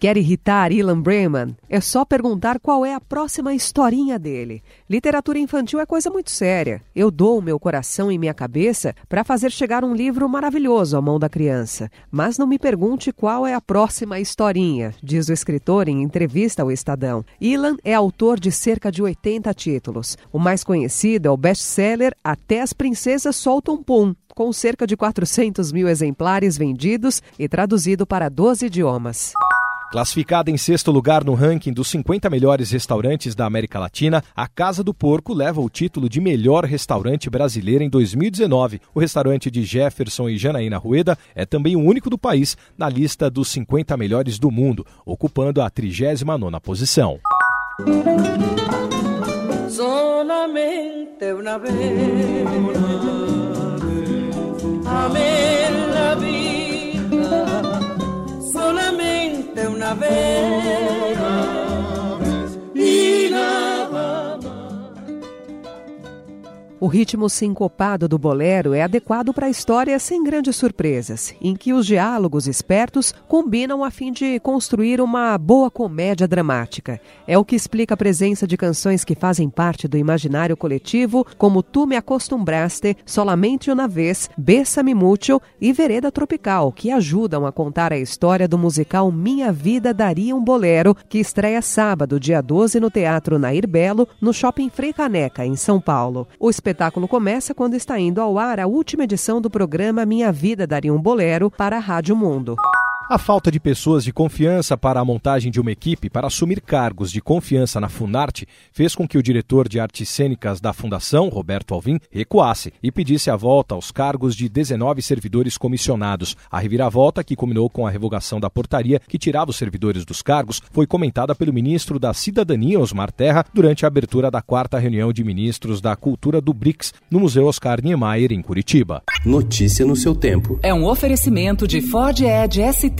Quer irritar Ilan Breman? É só perguntar qual é a próxima historinha dele. Literatura infantil é coisa muito séria. Eu dou meu coração e minha cabeça para fazer chegar um livro maravilhoso à mão da criança. Mas não me pergunte qual é a próxima historinha, diz o escritor em entrevista ao Estadão. Ilan é autor de cerca de 80 títulos. O mais conhecido é o best-seller Até as Princesas Soltam Pum, com cerca de 400 mil exemplares vendidos e traduzido para 12 idiomas. Classificada em sexto lugar no ranking dos 50 melhores restaurantes da América Latina, a Casa do Porco leva o título de melhor restaurante brasileiro em 2019. O restaurante de Jefferson e Janaína Rueda é também o único do país na lista dos 50 melhores do mundo, ocupando a 39ª posição. Solamente vez, solamente una vez. O ritmo sincopado do bolero é adequado para a história sem grandes surpresas, em que os diálogos espertos combinam a fim de construir uma boa comédia dramática. É o que explica a presença de canções que fazem parte do imaginário coletivo, como Tu Me Acostumbraste, Solamente Uma Vez, Bessa-me Mucho e Vereda Tropical, que ajudam a contar a história do musical Minha Vida Daria um Bolero, que estreia sábado, dia 12, no Teatro Nair Belo, no Shopping Frei Caneca, em São Paulo. O espetáculo começa quando está indo ao ar a última edição do programa Minha Vida Daria um Bolero para a Rádio Mundo. A falta de pessoas de confiança para a montagem de uma equipe para assumir cargos de confiança na Funarte fez com que o diretor de artes cênicas da Fundação, Roberto Alvim, recuasse e pedisse a volta aos cargos de 19 servidores comissionados. A reviravolta, que culminou com a revogação da portaria que tirava os servidores dos cargos, foi comentada pelo ministro da Cidadania, Osmar Terra, durante a abertura da quarta reunião de ministros da Cultura do BRICS no Museu Oscar Niemeyer, em Curitiba. Notícia no seu tempo. É um oferecimento de Ford Edge ST